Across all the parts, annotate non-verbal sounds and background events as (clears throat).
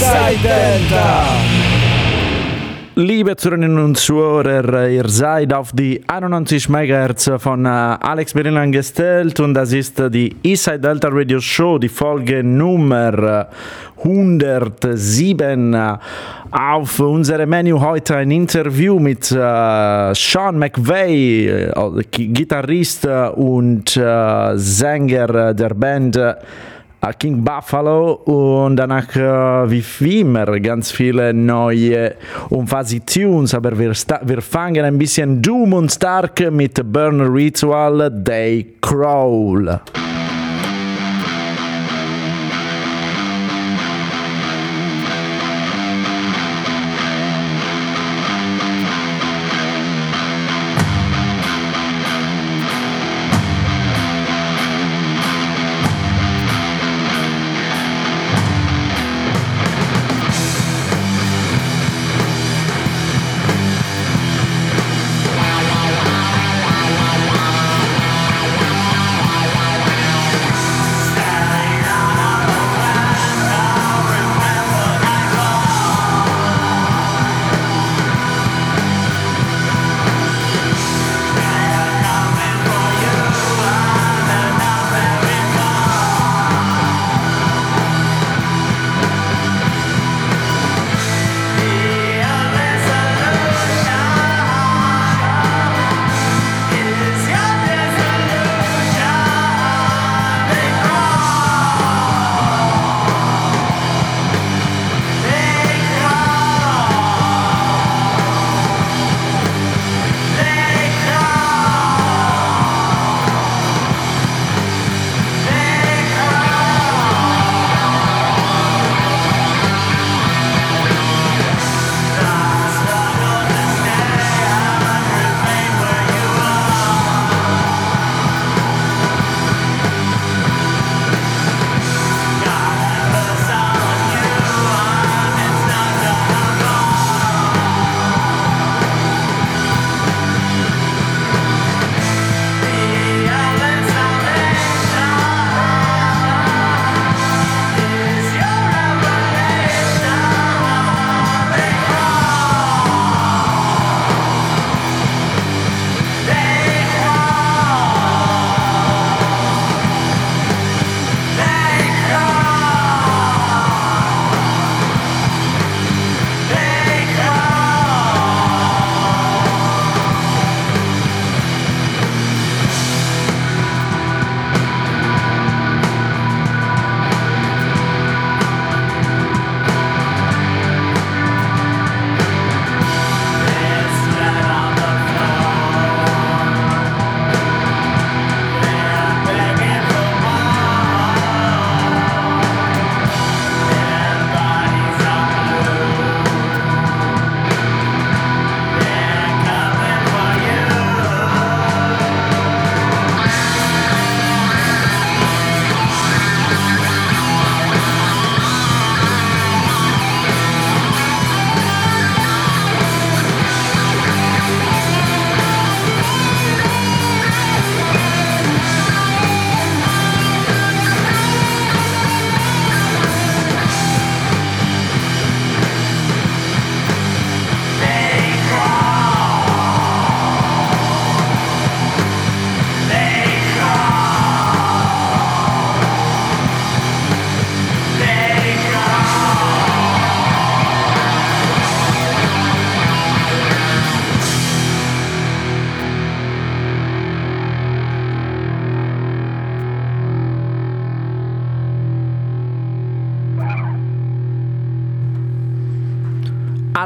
Delta. Liebe Zuhörerinnen und Zuhörer, ihr seid auf die 91 MHz von äh, Alex Berinland gestellt und das ist die Eastside Delta Radio Show, die Folge Nummer 107. Auf unserem Menü heute ein Interview mit äh, Sean McVeigh, äh, Gitarrist und äh, Sänger der Band King Buffalo und danach äh, wie immer ganz viele neue und fuzzy Tunes, aber wir, wir fangen ein bisschen doom und stark mit Burner Ritual Day Crawl.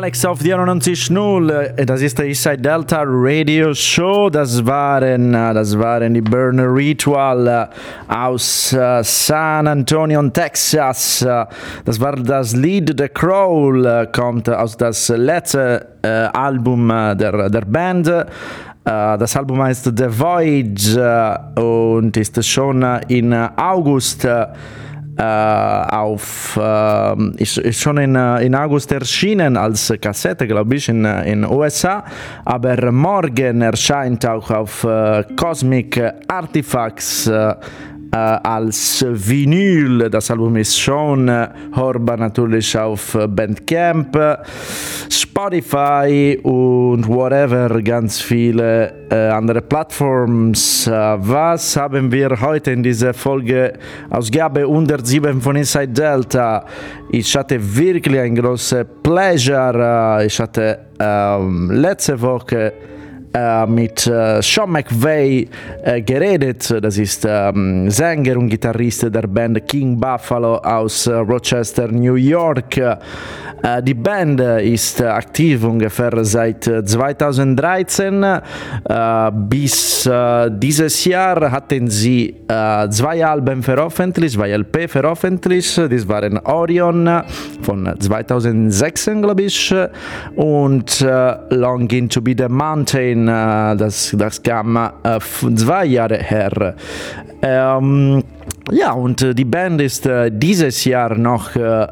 Alex auf die 91.0, das ist der Eastside Delta Radio Show. Das waren, das waren die Burner Ritual aus San Antonio, Texas. Das war das Lied The Crawl, kommt aus das letzte Album der, der Band. Das Album heißt The Voyage und ist schon in August auf, äh, ist, ist, schon in, in August erschienen als Kassette, glaube ich, in den USA, aber morgen erscheint auch auf äh, Cosmic Artifacts als Vinyl. Das Album ist schon hörbar natürlich auf Bandcamp, Spotify und whatever, ganz viele andere Plattforms. was haben wir heute in dieser Folge? Ausgabe 107 von Inside Delta. Ich hatte wirklich ein großes Pleasure. Ich hatte ähm, letzte Woche mit äh, Sean McVeigh äh, geredet. Das ist ähm, Sänger und Gitarrist der Band King Buffalo aus äh, Rochester, New York. Äh, die Band ist aktiv ungefähr seit 2013. Äh, bis dieses Jahr hatten sie zwei Alben veröffentlicht, zwei LP veröffentlicht. Das waren Orion von 2006, glaube ich, und Longing to be the Mountain äh, das, das kam äh, zwei Jahre her. Ähm, ja, und äh, die Band ist äh, dieses Jahr noch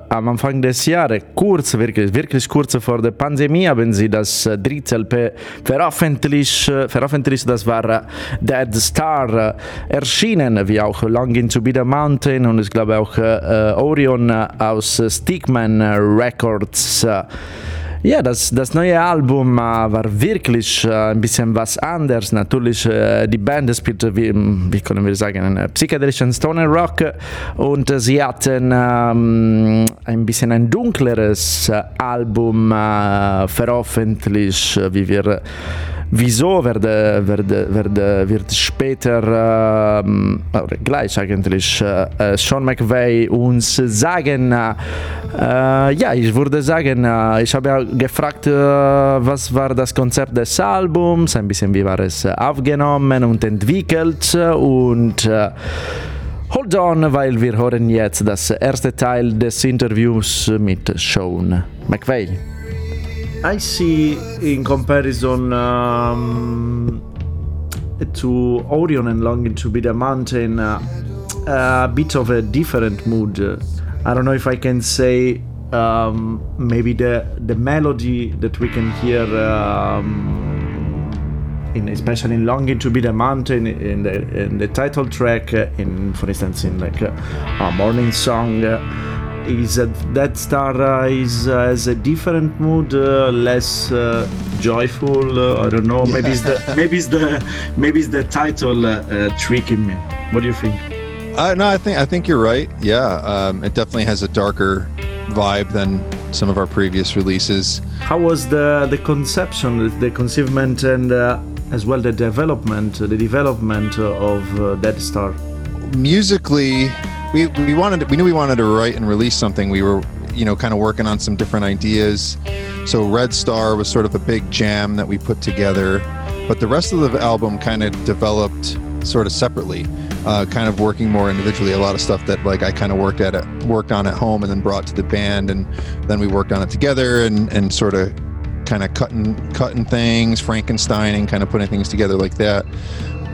am Anfang des Jahres, kurz, wirklich, wirklich kurz vor der Pandemie, haben sie das dritte LP veröffentlicht, veröffentlicht. Das war Dead Star, erschienen, wie auch Longing to be the Mountain und ich glaube auch Orion aus Stickman Records. Ja, das, das neue Album äh, war wirklich äh, ein bisschen was anderes. Natürlich, äh, die Band spielte, wie, wie können wir sagen, einen psychedelischen Stoner Rock und sie hatten ähm, ein bisschen ein dunkleres Album äh, veröffentlicht, wie wir Wieso werde, werde, werde, wird später, äh, gleich eigentlich, äh, Sean McVeigh uns sagen, äh, ja, ich würde sagen, äh, ich habe gefragt, äh, was war das Konzept des Albums, ein bisschen wie war es aufgenommen und entwickelt und äh, Hold on, weil wir hören jetzt das erste Teil des Interviews mit Sean McVeigh. I see in comparison um, to Orion and Longing to be the Mountain uh, a bit of a different mood. I don't know if I can say um, maybe the the melody that we can hear. Um, in, especially in Longing to be the Mountain, in the in the title track, in for instance in like a, a morning song, is that that Star uh, is uh, has a different mood, uh, less uh, joyful. Uh, I don't know. Maybe it's the (laughs) maybe it's the maybe it's the title uh, tricking me. What do you think? no, I think I think you're right. Yeah, um, it definitely has a darker vibe than some of our previous releases. How was the the conception, the conceivement, and as well the development, the development of Dead Star? Musically, we we wanted we knew we wanted to write and release something. We were you know kind of working on some different ideas. So Red Star was sort of a big jam that we put together, but the rest of the album kind of developed sort of separately, uh, kind of working more individually. A lot of stuff that like I kind of worked at it, worked on at home and then brought to the band, and then we worked on it together and and sort of kind of cutting cutting things, Frankensteining, kind of putting things together like that.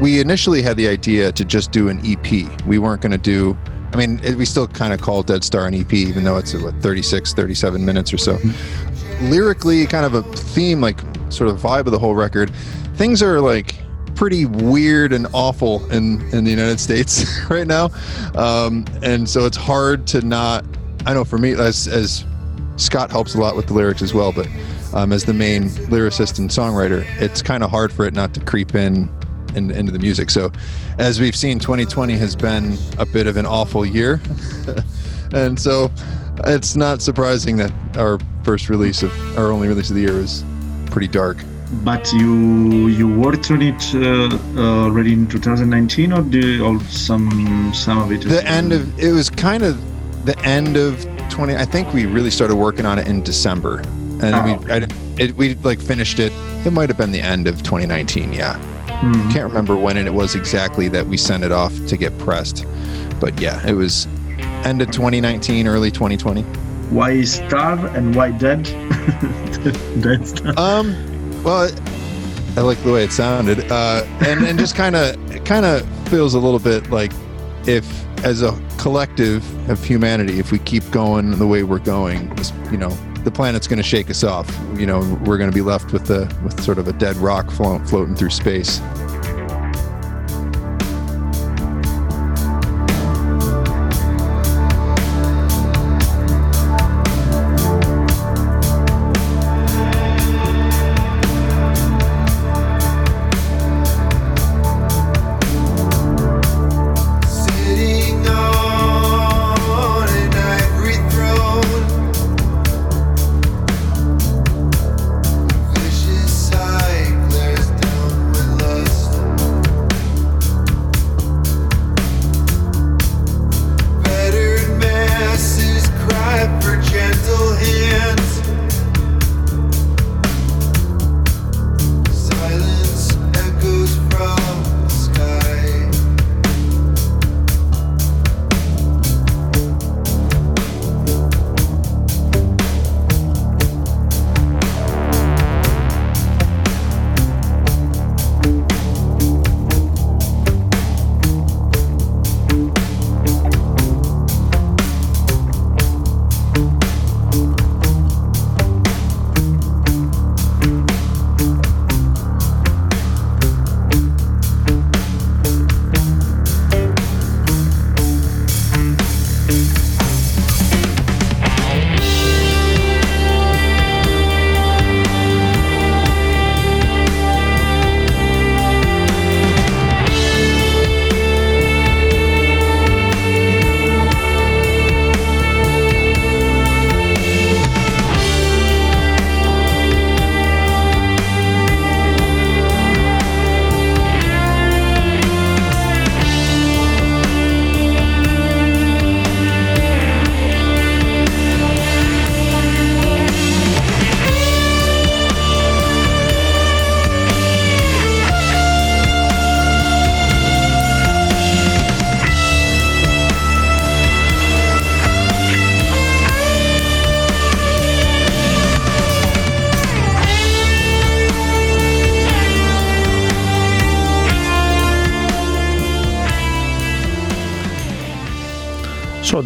We initially had the idea to just do an EP. We weren't going to do I mean, it, we still kind of call Dead Star an EP, even though it's what 36, 37 minutes or so. Mm-hmm. Lyrically, kind of a theme, like sort of vibe of the whole record. Things are like pretty weird and awful in in the United States (laughs) right now, um, and so it's hard to not. I know for me, as as Scott helps a lot with the lyrics as well, but um, as the main lyricist and songwriter, it's kind of hard for it not to creep in in, into the music. So, as we've seen, 2020 has been a bit of an awful year, (laughs) and so it's not surprising that our first release of our only release of the year is pretty dark. But you you worked on it uh, uh, already in 2019, or do or some some of it? The end of it was kind of the end of 20. I think we really started working on it in December, and oh, we. I, it, we like finished it. It might have been the end of 2019. Yeah. Mm. Can't remember when it was exactly that we sent it off to get pressed, but yeah, it was end of 2019, early 2020. Why Star and why Dead? (laughs) dead Star. Um, well, I like the way it sounded, uh, and and just kind of kind of feels a little bit like if as a collective of humanity, if we keep going the way we're going, you know, the planet's going to shake us off. You know, we're going to be left with the with sort of a dead rock floating through space.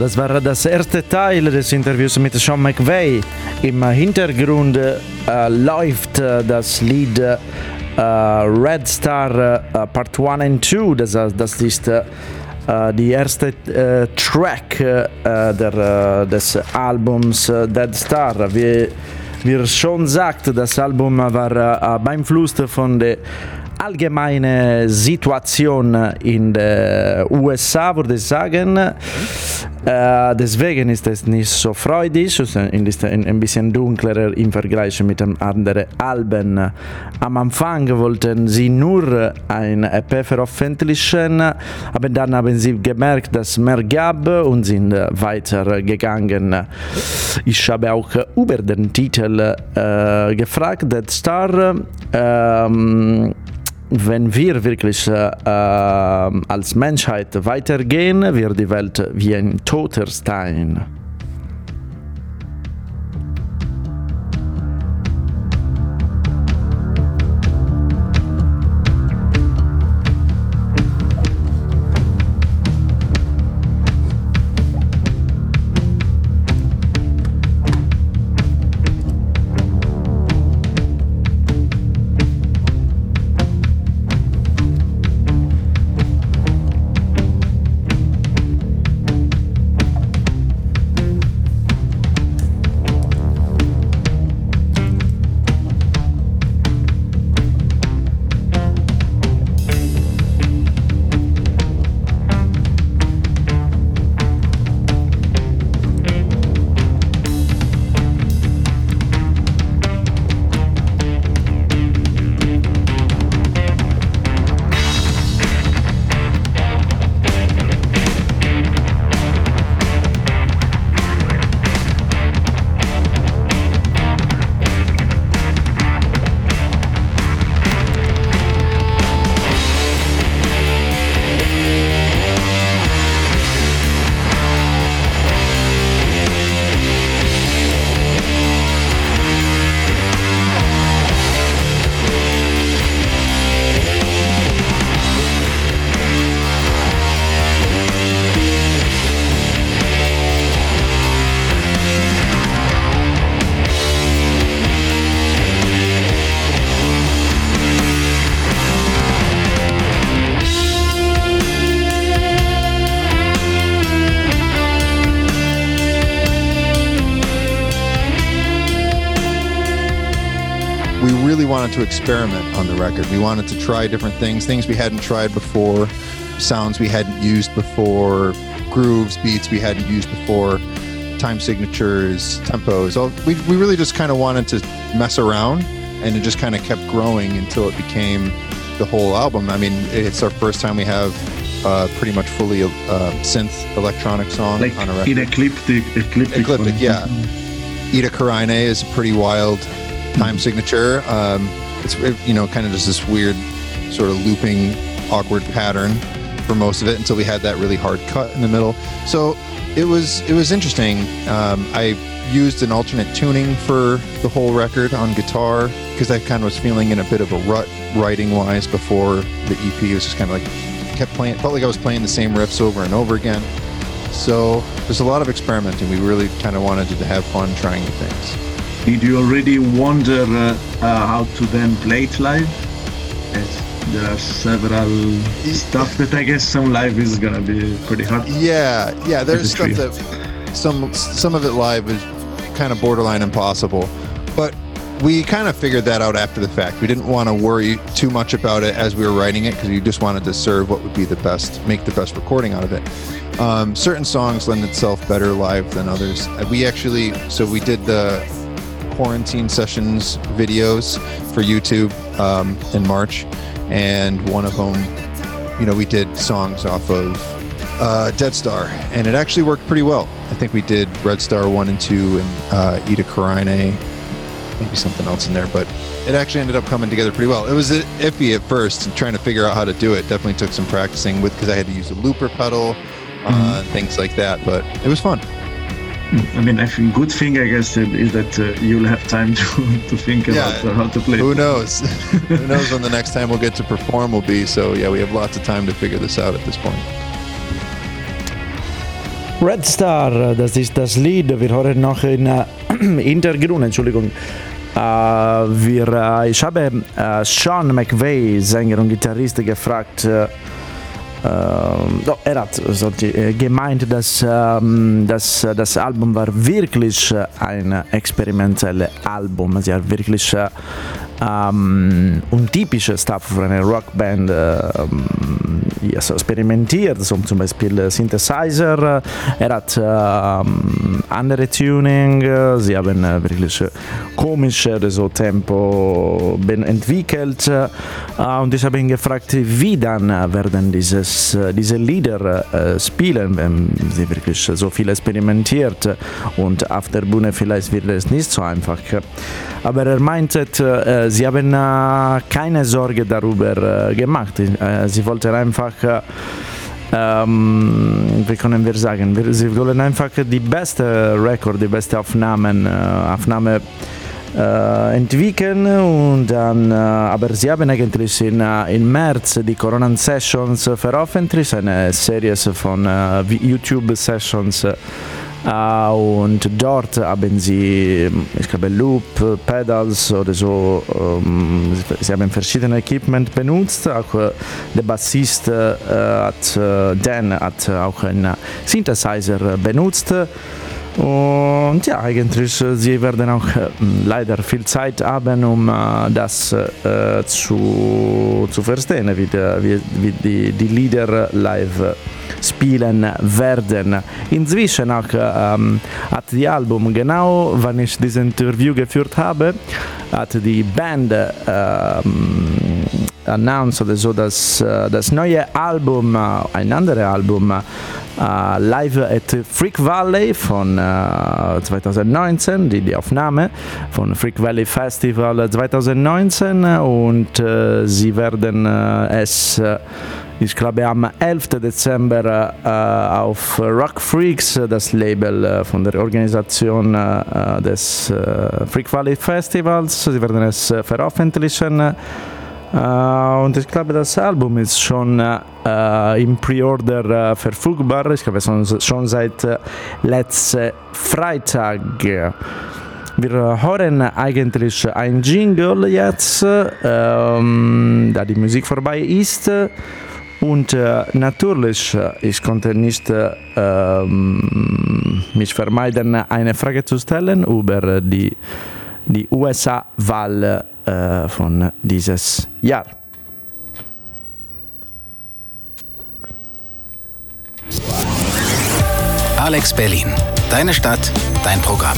Das war das erste Teil des Interviews mit Sean McVeigh. Im Hintergrund äh, läuft äh, das Lied äh, Red Star äh, Part 1 and 2. Das, das ist äh, die erste äh, Track der, des Albums Dead Star. Wie, wie schon sagt, das Album war beeinflusst von der allgemeine Situation in den USA, würde ich sagen. Äh, deswegen ist es nicht so freudig, ist ein bisschen dunkler im Vergleich mit den anderen Alben. Am Anfang wollten sie nur ein EP veröffentlichen, aber dann haben sie gemerkt, dass es mehr gab und sind weitergegangen. Ich habe auch über den Titel äh, gefragt, Dead Star. Ähm, wenn wir wirklich äh, äh, als Menschheit weitergehen, wird die Welt wie ein toter Stein. Wanted to experiment on the record. We wanted to try different things, things we hadn't tried before, sounds we hadn't used before, grooves, beats we hadn't used before, time signatures, tempos. All, we, we really just kind of wanted to mess around and it just kind of kept growing until it became the whole album. I mean, it's our first time we have uh, pretty much fully uh, synth electronic song like on a record. Ecliptic, ecliptic, ecliptic yeah. Ida Karaine is a pretty wild time signature. Um, it's you know kind of just this weird sort of looping, awkward pattern for most of it until we had that really hard cut in the middle. So it was it was interesting. Um, I used an alternate tuning for the whole record on guitar because I kind of was feeling in a bit of a rut writing wise before the EP. It was just kind of like kept playing, felt like I was playing the same riffs over and over again. So there's a lot of experimenting. We really kind of wanted to have fun trying new things. Did you already wonder uh, uh, how to then play it live? As there are several stuff that I guess some live is gonna be pretty hard. Yeah, yeah. There's stuff that some some of it live is kind of borderline impossible, but we kind of figured that out after the fact. We didn't want to worry too much about it as we were writing it because we just wanted to serve what would be the best, make the best recording out of it. Um, certain songs lend itself better live than others. We actually, so we did the quarantine sessions videos for YouTube um, in March, and one of them, you know, we did songs off of uh, Dead Star, and it actually worked pretty well. I think we did Red Star one and two, and uh, Ida Karaine, maybe something else in there, but it actually ended up coming together pretty well. It was iffy at first, trying to figure out how to do it. Definitely took some practicing with because I had to use a looper pedal, uh, mm-hmm. things like that, but it was fun. (laughs) I mean, I think good thing I guess is that uh, you'll have time to, (laughs) to think yeah, about uh, how to play. Who knows? (laughs) who knows when the next time we'll get to perform will be? So yeah, we have lots of time to figure this out at this point. Red Star, das ist das Lied. Wir hören noch in äh, (clears throat) Hintergrund, Entschuldigung. Äh, wir, äh, ich habe äh, Sean McVeigh, Sänger und Gitarrist, gefragt, äh, er hat sollte, gemeint, dass ähm, das, das Album war wirklich ein experimentelles Album. Sie hat wirklich ähm, untypische Stuff für eine Rockband ähm, so experimentiert, so zum Beispiel Synthesizer. Er hat ähm, andere Tuning, sie haben wirklich komische so Tempo entwickelt äh, und ich habe ihn gefragt, wie dann werden dieses, diese Lieder äh, spielen, wenn sie wirklich so viel experimentiert und auf der Bühne vielleicht wird es nicht so einfach. Aber er meinte, äh, sie haben äh, keine Sorge darüber äh, gemacht. Äh, sie wollten einfach ähm, wie können wir sagen, sie wollen einfach die beste Rekord, die beste Aufnahmen, äh, Aufnahme äh, entwickeln und dann, äh, aber sie haben eigentlich in, in März die Corona Sessions veröffentlicht, eine Serie von YouTube Sessions Uh, und dort haben sie, ich glaube, Loop, Pedals oder so, um, sie haben verschiedene Equipment benutzt. Auch uh, der Bassist uh, hat, Dan hat auch einen Synthesizer benutzt. Und ja, eigentlich, sie werden auch leider viel Zeit haben, um das äh, zu, zu verstehen, wie, wie, wie die, die Lieder live spielen werden. Inzwischen auch ähm, hat die Album, genau wann ich dieses Interview geführt habe, hat die Band ähm, announced so, dass das neue Album, ein anderes Album, Uh, live at Freak Valley von uh, 2019, die, die Aufnahme von Freak Valley Festival 2019 und sie werden es ich glaube am 11. Dezember äh, auf Rock Freaks, das Label äh, von der Organisation äh, des äh, Freak Valley Festivals. Sie werden es äh, veröffentlichen. Äh, und ich glaube, das Album ist schon im Pre-Order verfügbar. Ich glaube, schon seit letzten Freitag. Wir hören eigentlich ein Jingle jetzt, ähm, da die Musik vorbei ist. Und äh, natürlich, äh, ich konnte nicht äh, ähm, mich vermeiden, eine Frage zu stellen über die, die USA-Wahl äh, von dieses Jahr. Alex Berlin. Deine Stadt, dein Programm.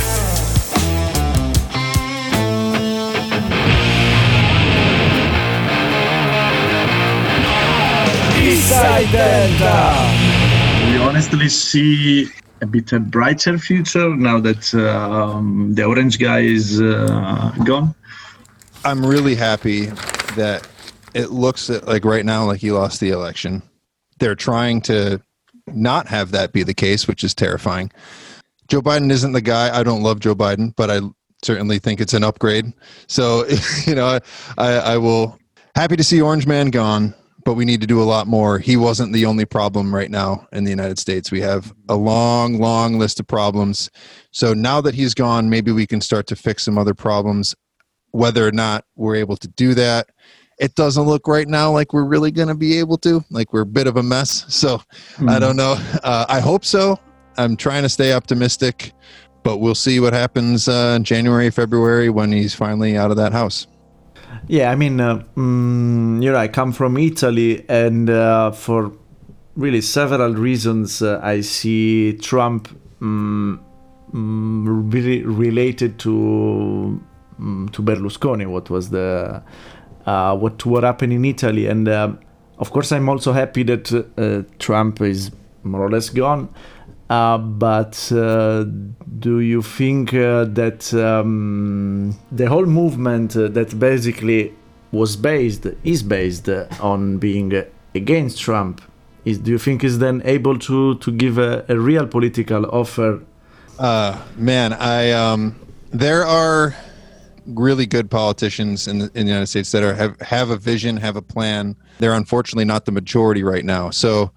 Delta. We honestly see a bit a brighter future now that um, the orange guy is uh, gone. I'm really happy that it looks like right now like he lost the election. They're trying to not have that be the case, which is terrifying. Joe Biden isn't the guy. I don't love Joe Biden, but I certainly think it's an upgrade. So, (laughs) you know, I, I will happy to see Orange Man gone but we need to do a lot more. He wasn't the only problem right now in the United States. We have a long, long list of problems. So now that he's gone, maybe we can start to fix some other problems. Whether or not we're able to do that, it doesn't look right now like we're really going to be able to. Like we're a bit of a mess. So mm-hmm. I don't know. Uh, I hope so. I'm trying to stay optimistic, but we'll see what happens uh, in January, February when he's finally out of that house. Yeah, I mean, uh, mm, you know, I come from Italy, and uh, for really several reasons, uh, I see Trump mm, mm, really related to mm, to Berlusconi. What was the uh, what what happened in Italy, and uh, of course, I'm also happy that uh, Trump is more or less gone. Uh, but uh, do you think uh, that um, the whole movement uh, that basically was based is based on being against Trump is do you think is then able to to give a, a real political offer? Uh, man, I um, there are really good politicians in the, in the United States that are have have a vision, have a plan. They're unfortunately not the majority right now. So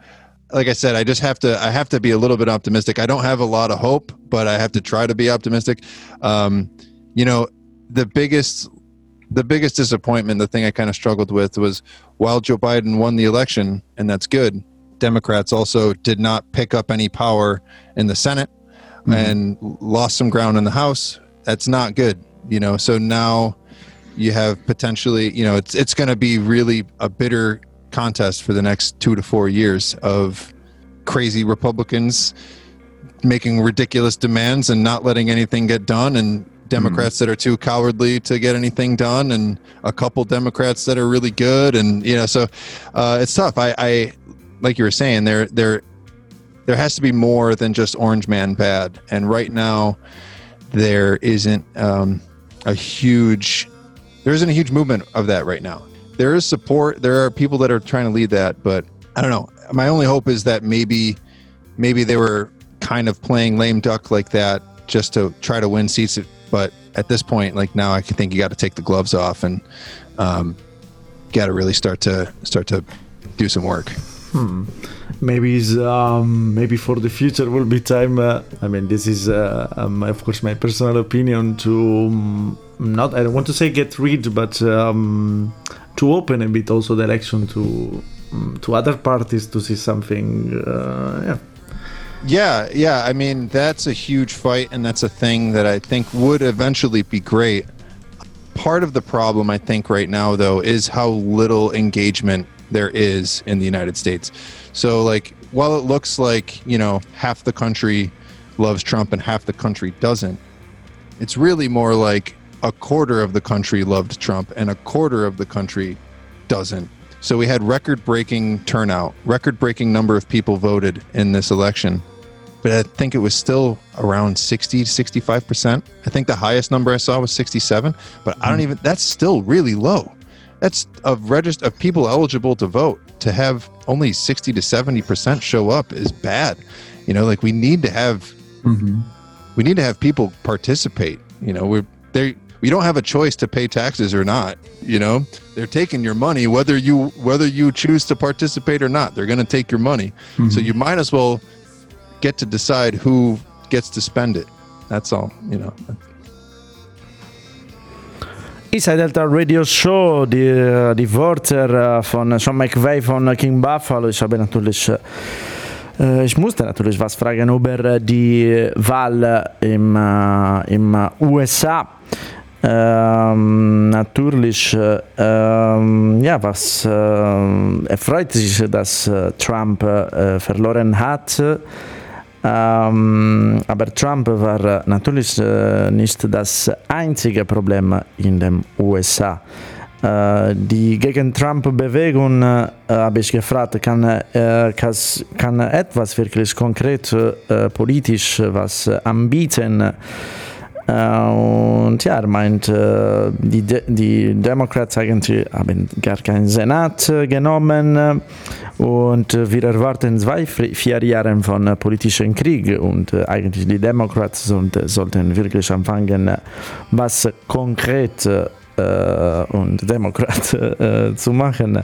like I said, I just have to I have to be a little bit optimistic. I don't have a lot of hope, but I have to try to be optimistic. Um, you know, the biggest the biggest disappointment, the thing I kind of struggled with was while Joe Biden won the election, and that's good. Democrats also did not pick up any power in the Senate mm-hmm. and lost some ground in the House. That's not good, you know. So now you have potentially, you know, it's it's going to be really a bitter contest for the next two to four years of crazy Republicans making ridiculous demands and not letting anything get done, and Democrats mm. that are too cowardly to get anything done, and a couple Democrats that are really good, and you know, so uh, it's tough. I, I, like you were saying, there, there, there has to be more than just Orange Man bad, and right now, there isn't um, a huge, there isn't a huge movement of that right now. There is support. There are people that are trying to lead that, but I don't know. My only hope is that maybe, maybe they were kind of playing lame duck like that just to try to win seats but at this point, like now, I think you got to take the gloves off and um, got to really start to start to do some work. Hmm. Maybe um, maybe for the future will be time. Uh, I mean, this is uh, um, of course my personal opinion to um, not. I don't want to say get rid, but um, to open a bit also direction to um, to other parties to see something. Uh, yeah yeah, yeah. I mean, that's a huge fight, and that's a thing that I think would eventually be great. Part of the problem, I think, right now, though, is how little engagement there is in the United States. So, like, while it looks like, you know, half the country loves Trump and half the country doesn't, it's really more like a quarter of the country loved Trump and a quarter of the country doesn't. So we had record breaking turnout, record breaking number of people voted in this election but I think it was still around 60 to 65%. I think the highest number I saw was 67, but I don't hmm. even, that's still really low. That's of register of people eligible to vote to have only 60 to 70% show up is bad. You know, like we need to have, mm-hmm. we need to have people participate. You know, we're they we don't have a choice to pay taxes or not you know they're taking your money whether you whether you choose to participate or not they're going to take your money mm-hmm. so you might as well get to decide who gets to spend it. That's all, you know. Inside Delta Radio Show, die, die Wörter von Sean McVeigh von King Buffalo. Ich habe natürlich, äh, ich musste natürlich was fragen über die Wahl im, äh, im USA. Ähm, natürlich, ähm, ja, was äh, er freut sich, dass äh, Trump äh, verloren hat. Ähm, aber Trump war natürlich äh, nicht das einzige Problem in den USA. Äh, die gegen Trump-Bewegung, äh, habe ich gefragt, kann, äh, kann, etwas wirklich konkret äh, politisch was anbieten? Äh, und ja, er meint, äh, die, De die Democrats eigentlich haben gar keinen Senat äh, genommen und wir erwarten zwei, vier Jahre von politischem Krieg und eigentlich die Democrats sollten wirklich anfangen, was konkret und Demokrat (laughs) zu machen.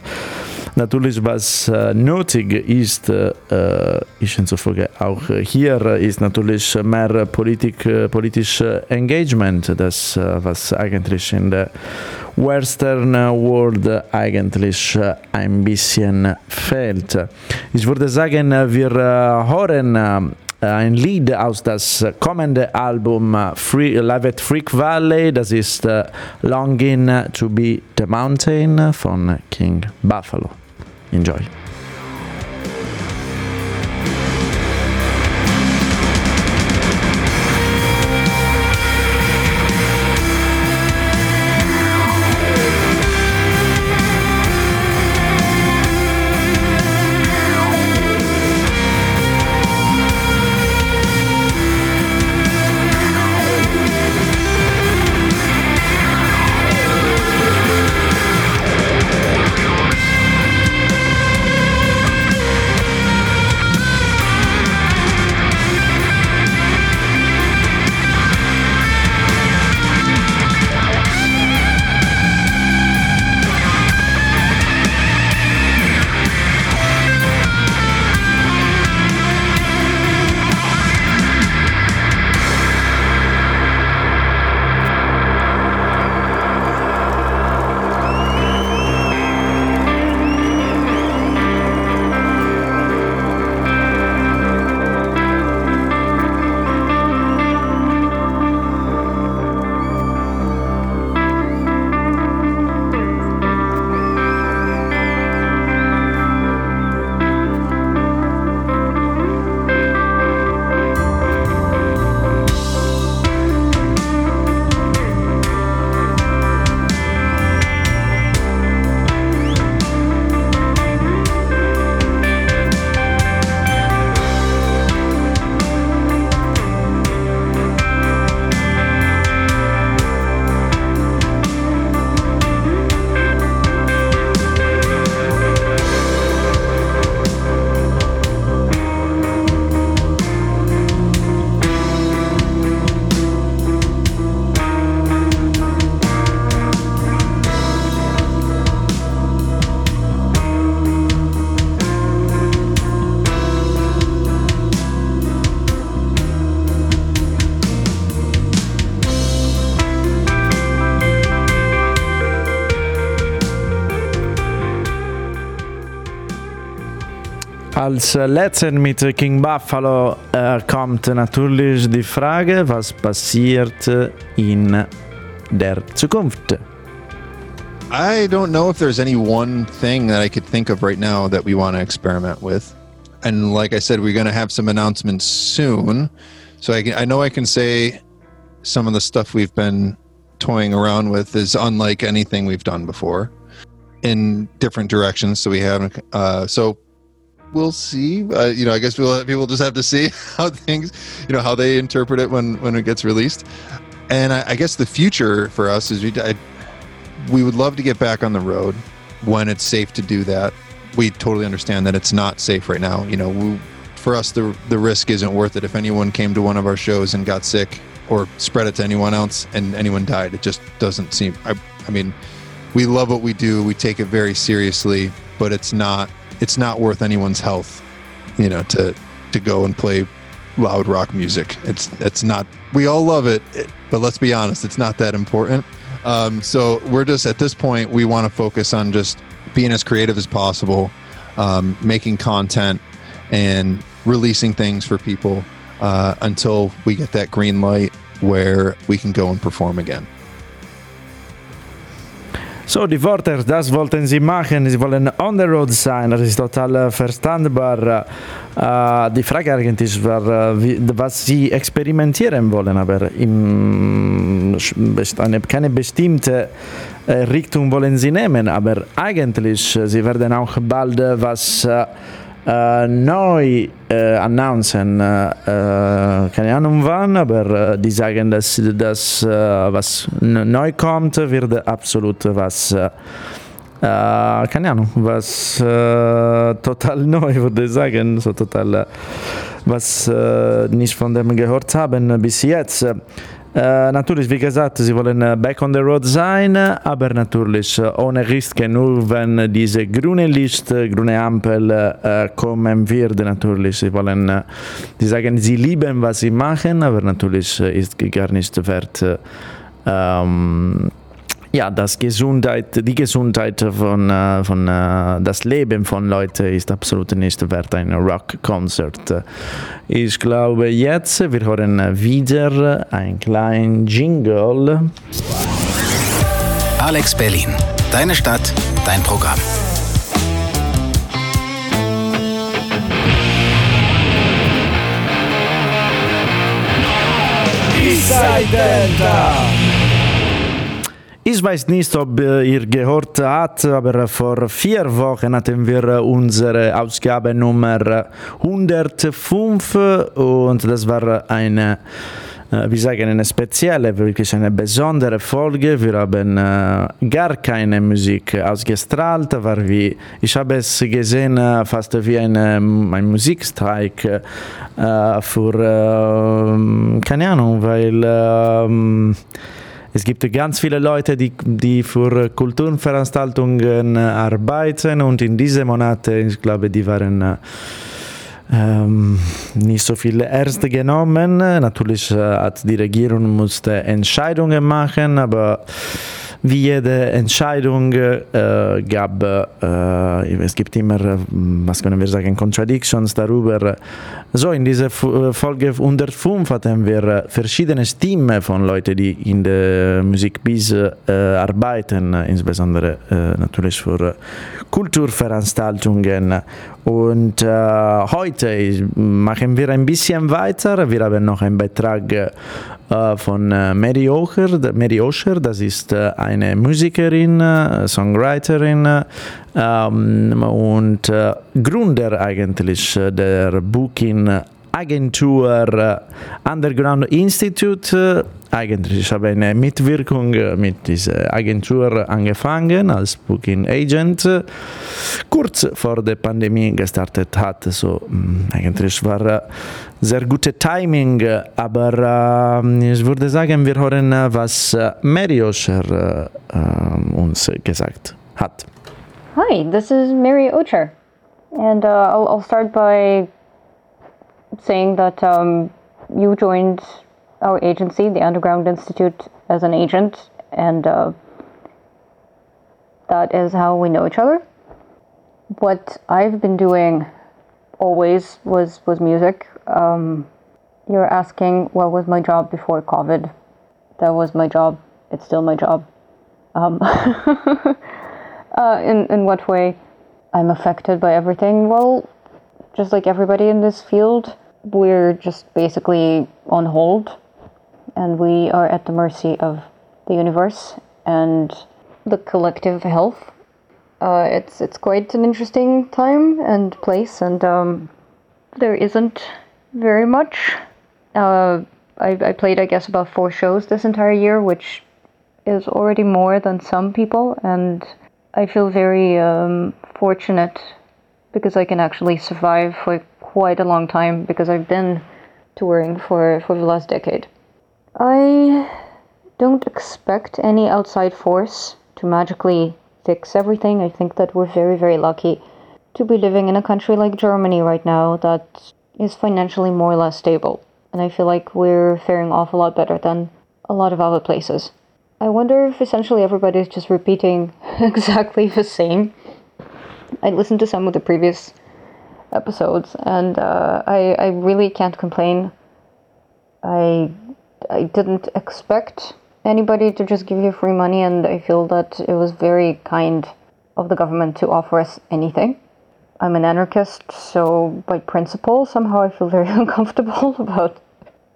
Natürlich, was äh, nötig ist, äh, ich hinzufüge auch hier, ist natürlich mehr Politik, politisches Engagement, das was eigentlich in der Western World eigentlich ein bisschen fehlt. Ich würde sagen, wir hören ein Lied aus das kommende Album Free, Live at Freak Valley, das ist Longing to be the Mountain von King Buffalo. Enjoy. Als letzten mit King Buffalo kommt natürlich die Frage, was passiert in der Zukunft? I don't know if there's any one thing that I could think of right now that we want to experiment with. And like I said, we're going to have some announcements soon. So I, can, I know I can say some of the stuff we've been toying around with is unlike anything we've done before in different directions. So we haven't, uh, so we'll see. Uh, you know, I guess we'll people just have to see (laughs) how things, you know, how they interpret it when when it gets released. And I, I guess the future for us is we I, we would love to get back on the road when it's safe to do that. We totally understand that it's not safe right now. You know, we, for us the the risk isn't worth it. If anyone came to one of our shows and got sick or spread it to anyone else and anyone died, it just doesn't seem. I, I mean, we love what we do. We take it very seriously, but it's not it's not worth anyone's health, you know, to to go and play loud rock music. It's it's not. We all love it, but let's be honest, it's not that important. Um, so we're just at this point, we want to focus on just being as creative as possible, um, making content, and releasing things for people uh, until we get that green light where we can go and perform again. So, die Worte, das wollten sie machen. Sie wollen on the road sein. Das ist total verstandbar. Äh, die Frage eigentlich war, wie, was sie experimentieren wollen, aber in eine, keine bestimmte Richtung wollen sie nehmen. Aber eigentlich, sie werden auch bald was äh, neu äh, announcen. Äh, keine wann, aber die sagen, dass das, was neu kommt, wird absolut was. keine Ahnung, was total (laughs) neu würde ich sagen, so total was nicht von dem gehört haben bis jetzt. Äh, natürlich, wie gesagt, sie wollen äh, back on the road sein, aber natürlich äh, ohne Risiken, nur wenn diese grüne Licht, grüne Ampel äh, kommen wird, natürlich. Sie wollen, sie sagen, sie lieben, was sie machen, aber natürlich ist gar nicht wert, ähm, ja, das Gesundheit, die Gesundheit von, äh, von äh, das Leben von Leuten ist absolut nicht wert ein Rockkonzert. Ich glaube jetzt, wir hören wieder ein kleinen Jingle. Alex Berlin, deine Stadt, dein Programm. Eastside Delta. Ich weiß nicht, ob ihr gehört habt, aber vor vier Wochen hatten wir unsere Ausgabe Nummer 105 und das war eine wir sagen eine spezielle, wirklich eine besondere Folge. Wir haben äh, gar keine Musik ausgestrahlt, aber wie, ich habe es gesehen äh, fast wie eine, ein Musikstreik äh, für, äh, keine Ahnung, weil ähm, es gibt ganz viele Leute, die, die für Kulturveranstaltungen arbeiten und in diesen Monaten, ich glaube, die waren ähm, nicht so viel ernst genommen. Natürlich äh, hat die Regierung musste Entscheidungen machen, aber wie jede Entscheidung äh, gab, äh, es gibt immer, was können wir sagen, Contradictions darüber. So, in dieser Folge 105 hatten wir verschiedene Stimmen von Leuten, die in der Musikbiz äh, arbeiten, insbesondere äh, natürlich für Kulturveranstaltungen. Und äh, heute machen wir ein bisschen weiter. Wir haben noch einen Beitrag äh, von äh, Mary Osher, das ist äh, eine Musikerin, äh, Songwriterin ähm, und Gründer eigentlich der Booking Agentur Underground Institute. Eigentlich habe ich eine Mitwirkung mit dieser Agentur angefangen als Booking Agent, kurz vor der Pandemie gestartet hat. So, eigentlich war sehr gute Timing, aber äh, ich würde sagen, wir hören, was Mary Osher äh, uns gesagt hat. Hi, this is Mary Ocher, and uh, I'll, I'll start by saying that um, you joined our agency, the Underground Institute, as an agent, and uh, that is how we know each other. What I've been doing always was was music. Um, you're asking what was my job before COVID. That was my job. It's still my job. Um, (laughs) uh, in in what way I'm affected by everything? Well, just like everybody in this field, we're just basically on hold, and we are at the mercy of the universe and the collective health. Uh, it's it's quite an interesting time and place, and um, there isn't very much. Uh, I, I played, I guess, about four shows this entire year, which is already more than some people, and I feel very um, fortunate because I can actually survive for quite a long time because I've been touring for, for the last decade. I don't expect any outside force to magically fix everything. I think that we're very, very lucky to be living in a country like Germany right now that is financially more or less stable. And I feel like we're faring off a lot better than a lot of other places. I wonder if essentially everybody's just repeating (laughs) exactly the same. I listened to some of the previous episodes, and uh, I I really can't complain. I I didn't expect anybody to just give you free money, and I feel that it was very kind of the government to offer us anything. I'm an anarchist, so by principle, somehow I feel very (laughs) uncomfortable (laughs) about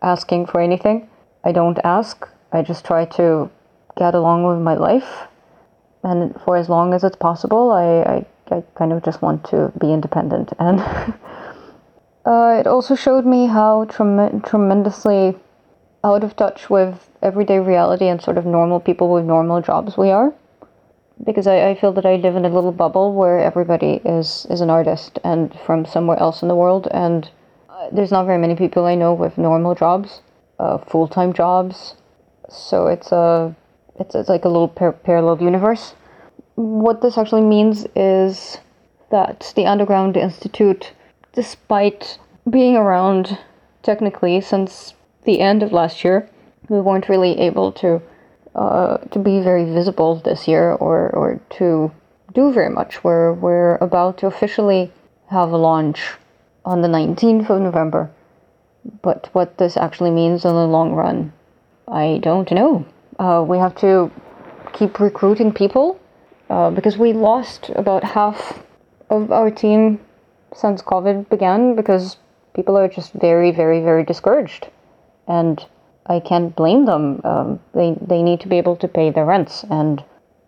asking for anything. I don't ask. I just try to get along with my life, and for as long as it's possible, I, I I kind of just want to be independent. And (laughs) uh, it also showed me how trem- tremendously out of touch with everyday reality and sort of normal people with normal jobs we are. Because I, I feel that I live in a little bubble where everybody is, is an artist and from somewhere else in the world. And uh, there's not very many people I know with normal jobs, uh, full time jobs. So it's a it's, it's like a little par- parallel universe what this actually means is that the Underground Institute, despite being around technically since the end of last year, we weren't really able to uh, to be very visible this year or, or to do very much. We're, we're about to officially have a launch on the 19th of November. But what this actually means in the long run, I don't know. Uh, we have to keep recruiting people uh, because we lost about half of our team since COVID began because people are just very, very, very discouraged. And I can't blame them. Um, they, they need to be able to pay their rents, and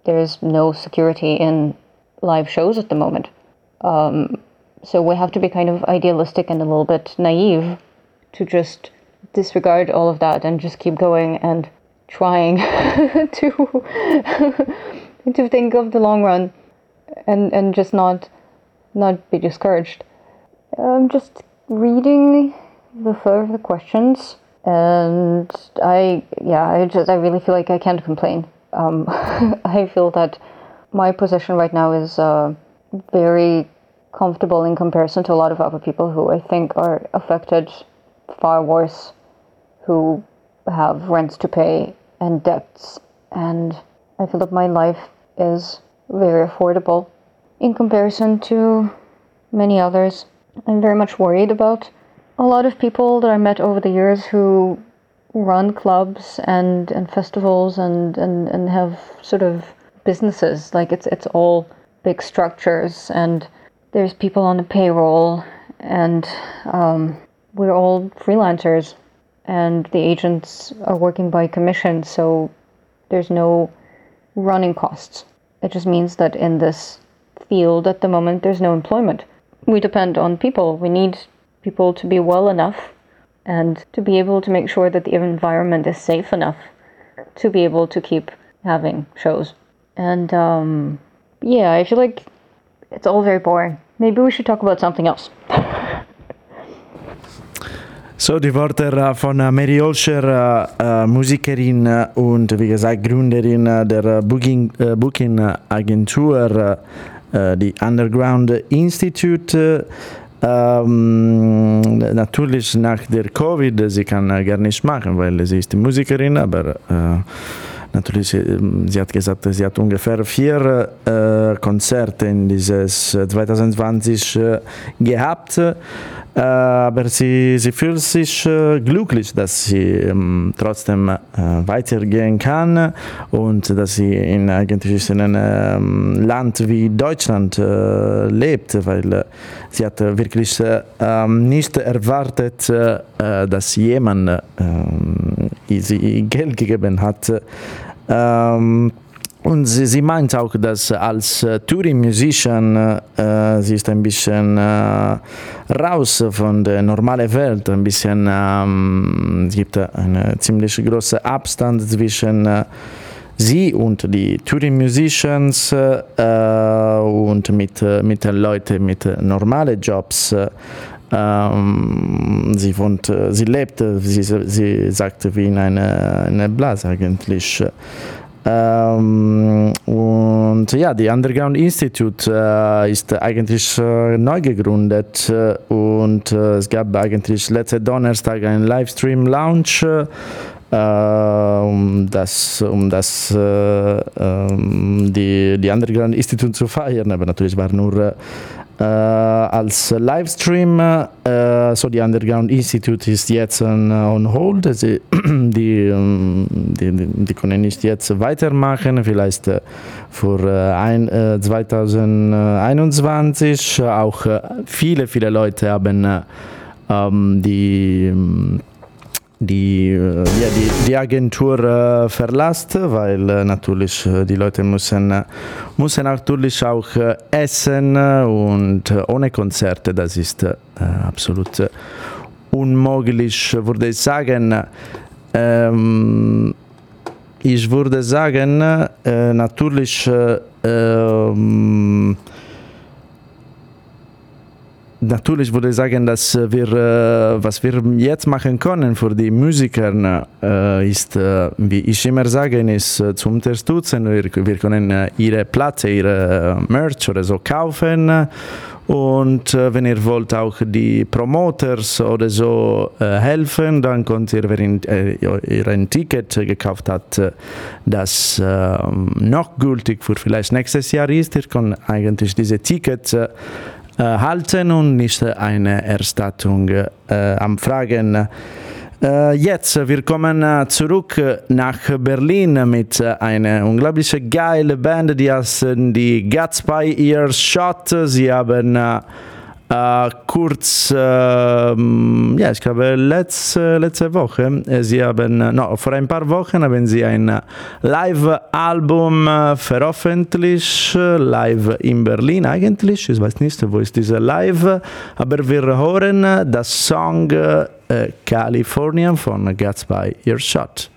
there's no security in live shows at the moment. Um, so we have to be kind of idealistic and a little bit naive to just disregard all of that and just keep going and trying (laughs) to to think of the long run and and just not not be discouraged. I'm just reading the further questions and I yeah I just I really feel like I can't complain. Um, (laughs) I feel that my position right now is uh, very comfortable in comparison to a lot of other people who I think are affected far worse, who have rents to pay and debts, and I feel that my life is very affordable in comparison to many others. I'm very much worried about a lot of people that I met over the years who run clubs and, and festivals and, and, and have sort of businesses. Like it's it's all big structures and there's people on the payroll and um, we're all freelancers and the agents are working by commission so there's no running costs. It just means that in this field at the moment, there's no employment. We depend on people. We need people to be well enough and to be able to make sure that the environment is safe enough to be able to keep having shows. And um, yeah, I feel like it's all very boring. Maybe we should talk about something else. (laughs) So, die Worte von Mary Olscher, äh, Musikerin und wie gesagt Gründerin der Booking, äh, Booking Agentur, äh, die Underground Institute. Ähm, natürlich nach der Covid, sie kann gar nicht machen, weil sie ist Musikerin, aber natürlich, sie hat gesagt, sie hat ungefähr vier äh, Konzerte in dieses 2020 äh, gehabt. Äh, aber sie, sie fühlt sich äh, glücklich, dass sie ähm, trotzdem äh, weitergehen kann und dass sie in eigentlich in einem ähm, Land wie Deutschland lebt, weil sie hat wirklich ähm, nicht erwartet, dass jemand sie Geld gegeben hat. Und sie, sie, meint auch, dass als äh, Touring-Musician äh, sie ist ein bisschen äh, raus von der normalen Welt, ein bisschen, ähm, es gibt einen ziemlich großen Abstand zwischen äh, sie und die Touring-Musicians äh, und mit, mit den Leuten mit normalen Jobs. Ähm, sie, wohnt, sie lebt, sie, sie sagt, wie in einer eine Blase eigentlich. Ähm, und ja, die Underground Institute äh, ist eigentlich äh, neu gegründet äh, und äh, es gab eigentlich letzten Donnerstag einen Livestream-Launch. Äh, um das, um das äh, ähm, die, die Underground Institute zu feiern, aber natürlich war nur äh, als Livestream. Äh, so die Underground Institute ist jetzt on, on hold. Sie, (clears throat) die, ähm, die, die, können nicht jetzt weitermachen, vielleicht äh, für ein, 2021. Auch viele, viele Leute haben ähm, die die, äh, ja, die, die Agentur äh, verlässt, weil äh, natürlich äh, die Leute müssen, äh, müssen natürlich auch essen und ohne Konzerte, das ist absolut unmöglich, würde ich sagen. Ähm, ich würde sagen, natürlich ähm, natürlich würde ich sagen, dass wir, äh, was wir jetzt machen können für die Musiker, äh, ist, äh, wie ich immer sage, ist zu unterstützen. Wir, können ihre Platte, ihre Merch oder so kaufen. Und wenn ihr wollt auch die Promoters oder so helfen, dann könnt ihr, wenn ihr ein Ticket gekauft habt, das noch gültig für vielleicht nächstes Jahr ist, ihr könnt eigentlich diese Tickets äh, halten und nicht eine Erstattung äh, am Fragen. Uh, jetzt, wir kommen zurück nach Berlin mit einer unglaublich geile Band, die heißen die Guts by Ear Shot. Sie haben uh, kurz, uh, ja, ich glaube, letzte, letzte Woche, äh, sie haben, no, vor ein paar Wochen haben sie ein Live-Album veröffentlicht, live in Berlin eigentlich, ich weiß nicht, wo ist dieser Live, aber wir hören das Song uh, California von Gatsby Earshot.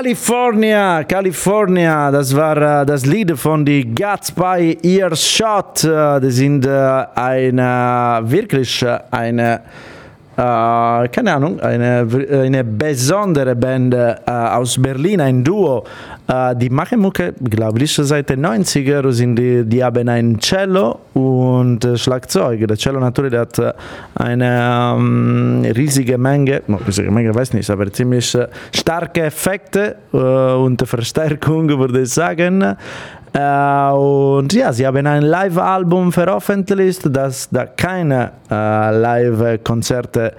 California, California, das war äh, das Lied von die Guts by Earshot. Äh, das sind äh, eine, wirklich eine keine Ahnung, eine, eine besondere Band aus Berlin, ein Duo. Äh, die machen Mucke, glaube ich, seit den 90er. Sind die, die haben ein Cello und äh, Schlagzeug. Der Cello natürlich hat äh, eine ähm, riesige Menge, no, riesige Menge weiß nicht, aber ziemlich starke Effekte und Verstärkung, (laughs) würde ich sagen. Äh, und ja, sie haben ein Live-Album veröffentlicht, das da keine äh, Live-Konzerte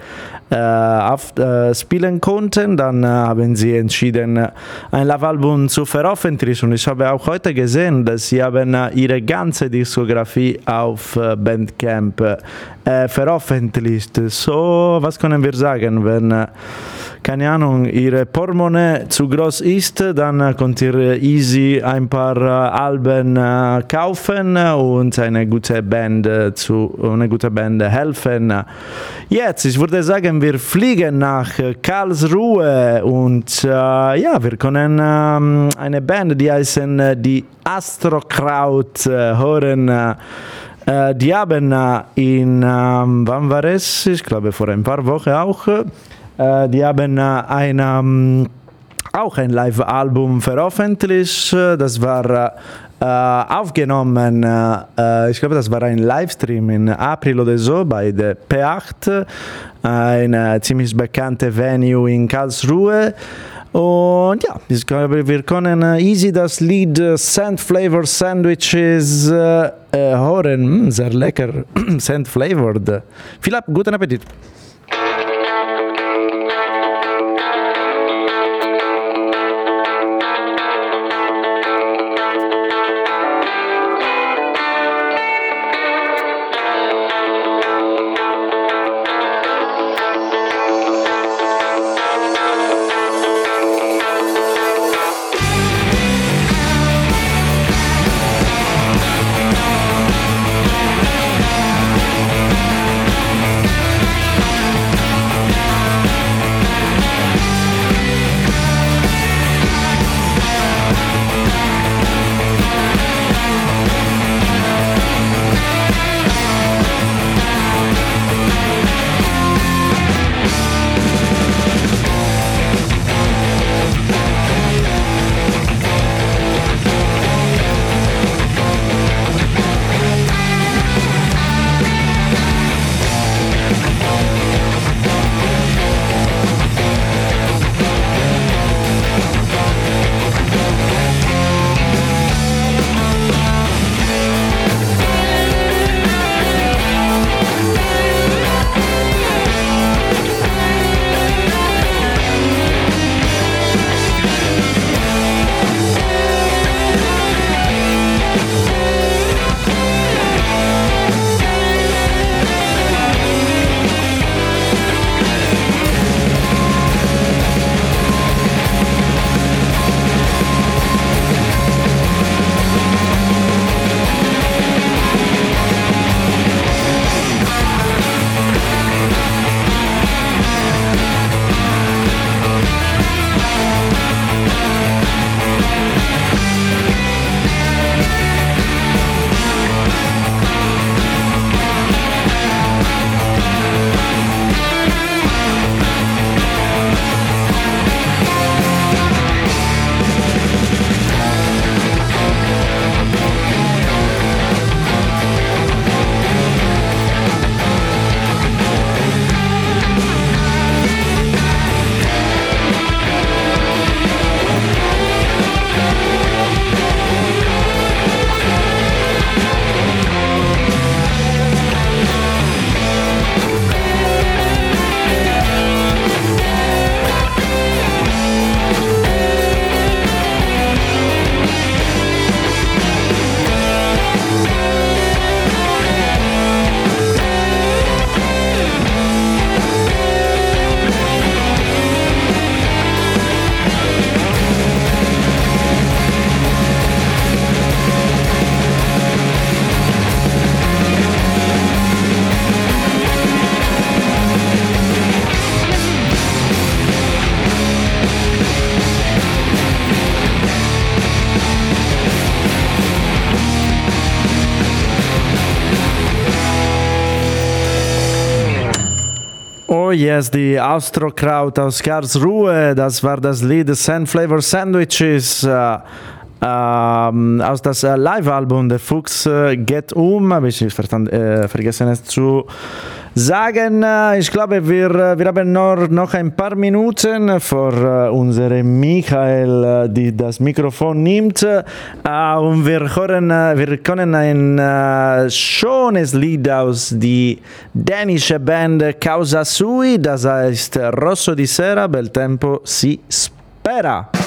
äh, spielen konnten. Dann haben sie entschieden, ein Live-Album zu veröffentlichen. Und ich habe auch heute gesehen, dass sie haben ihre ganze Diskografie auf Bandcamp veröffentlicht. So, was können wir sagen, wenn keine Ahnung, ihre Portemonnaie zu groß ist, dann könnt ihr easy ein paar Alben kaufen und eine gute Band zu eine gute Band helfen. Jetzt, ich würde sagen, wir fliegen nach Karlsruhe und äh, ja, wir können ähm, eine Band, die heißen die Astrokraut äh, hören. Äh, die haben in, ähm, wann war es? Ich glaube vor ein paar Wochen auch äh, die haben äh, ein, ähm, auch ein Live-Album veröffentlicht. Das war äh, aufgenommen, äh, ich glaube, das war ein Livestream im April oder so bei der P8, eine ziemlich bekannte Venue in Karlsruhe. Und ja, ich glaube, wir können easy das Lied Sand Flavor Sandwiches äh, hören. Hm, sehr lecker, (clears throat) Sand Flavored. Viel guten Appetit. Yes, die Austrokraut aus Karlsruhe, das war das Lied Sand Flavor Sandwiches. Äh, ähm, aus das äh, Live-Album Der Fuchs äh, geht um, habe ich verstand, äh, vergessen es zu sagen. Äh, ich glaube, wir, äh, wir haben nur noch ein paar Minuten vor äh, unseren Michael, die das Mikrofon nimmt. und wir, hören, wir können ein schönes Lied aus der dänischen Band Causa Sui, das heißt Rosso di Sera, bel tempo si spera.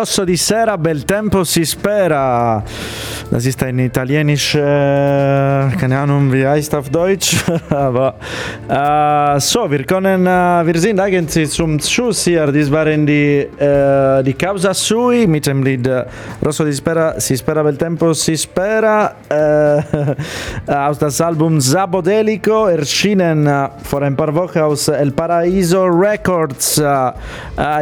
Rosso di Sera, bel tempo si spera. Das ist ein italienisch, äh, keine Ahnung, wie heißt auf Deutsch, (laughs) aber äh, so, wir können, äh, wir sind eigentlich zum Schluss hier. Das waren die, äh, die Causa Sui mit dem Lied Rosso di Spera, Si spera bel tempo, si spera äh, (laughs) aus das Album Sabodelico, erschienen äh, vor ein paar Wochen aus El Paraiso Records.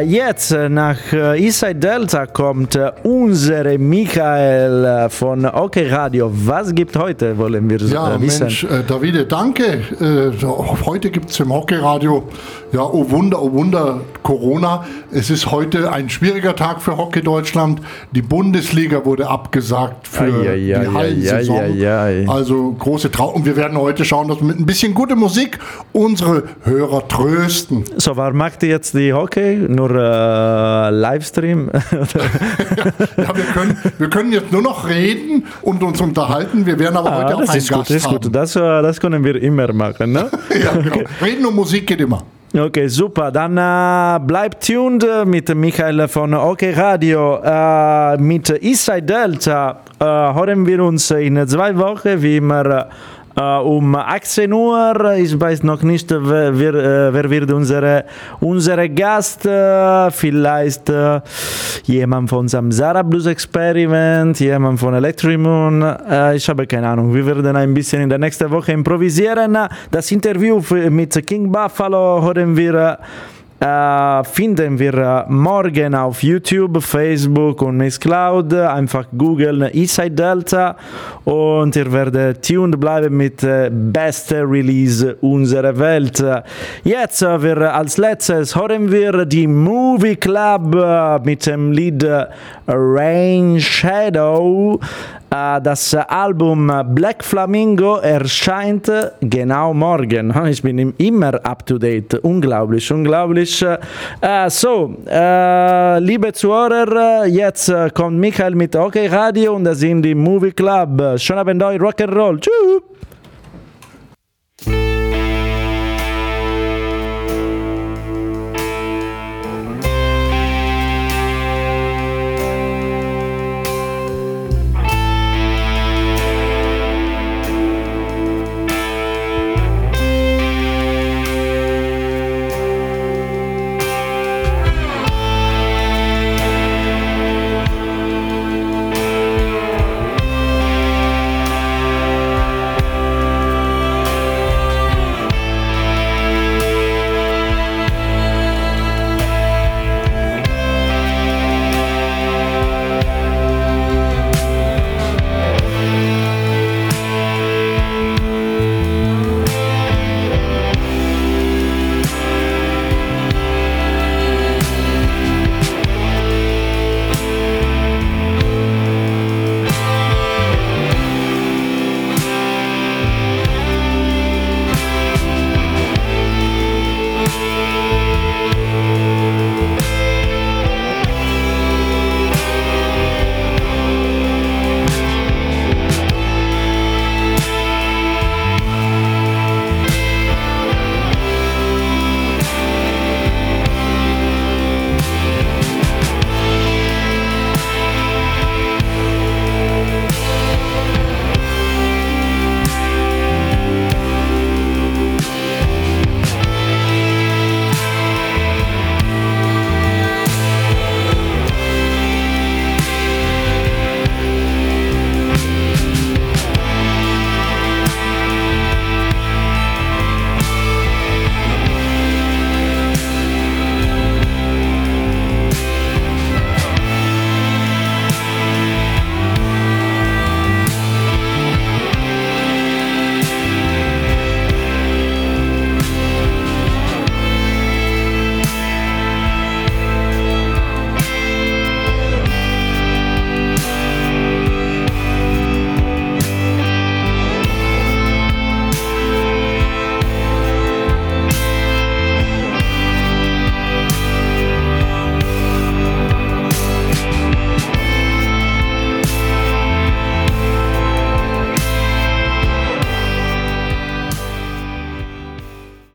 jetzt nach Inside Delta kommt unsere Michael von OK Radio. Was gibt heute, wollen wir ja, äh, wissen? Mensch, äh, Davide, danke. Äh, heute gibt es im Hockey Radio, ja, oh Wunder, oh Wunder, Corona. Es ist heute ein schwieriger Tag für Hockey Deutschland. Die Bundesliga wurde abgesagt für ai, ai, die Hallensaison. Ai, also große Trauer. Und wir werden heute schauen, dass wir mit ein bisschen gute Musik unsere Hörer trösten. So, was macht ihr jetzt die Hockey? Nur äh, Livestream? ja, (laughs) ja, wir, können, wir können jetzt nur noch reden und uns unterhalten. Wir werden aber ah, heute auch einen Gast gut, das ist Gut. Das, das können wir immer machen. Ne? (laughs) ja, genau. Okay. Reden und Musik geht immer. Okay, super. Dann äh, bleibt tuned mit Michael von OK Radio. Äh, mit Inside Delta äh, hören wir uns in zwei Wochen, wie immer äh, um 18 Uhr. Ich weiß noch nicht, wer, wer, äh, wer wird unsere, unsere Gast. Äh, vielleicht äh, jemand von Samsara Blues Experiment, jemand von Electromoon. Äh, ich habe keine Ahnung. Wir werden ein bisschen in der nächsten Woche improvisieren. Das Interview mit King Buffalo hören wir äh, finden wir äh, morgen auf YouTube, Facebook und Mixcloud. Einfach googeln Eastside Delta und ihr werdet tuned bleiben mit äh, Release unserer Welt. Jetzt äh, wir, als letztes hören wir die Movie Club mit dem Lied Rain Shadow. Ah, das Album Black Flamingo erscheint genau morgen. Ich bin immer up to date. Unglaublich, unglaublich. Ah, so, ah, liebe Zuhörer, jetzt kommt Michael mit OK Radio und das sind die Movie Club. Schönen Abend euch, Rock'n'Roll. Tschüss.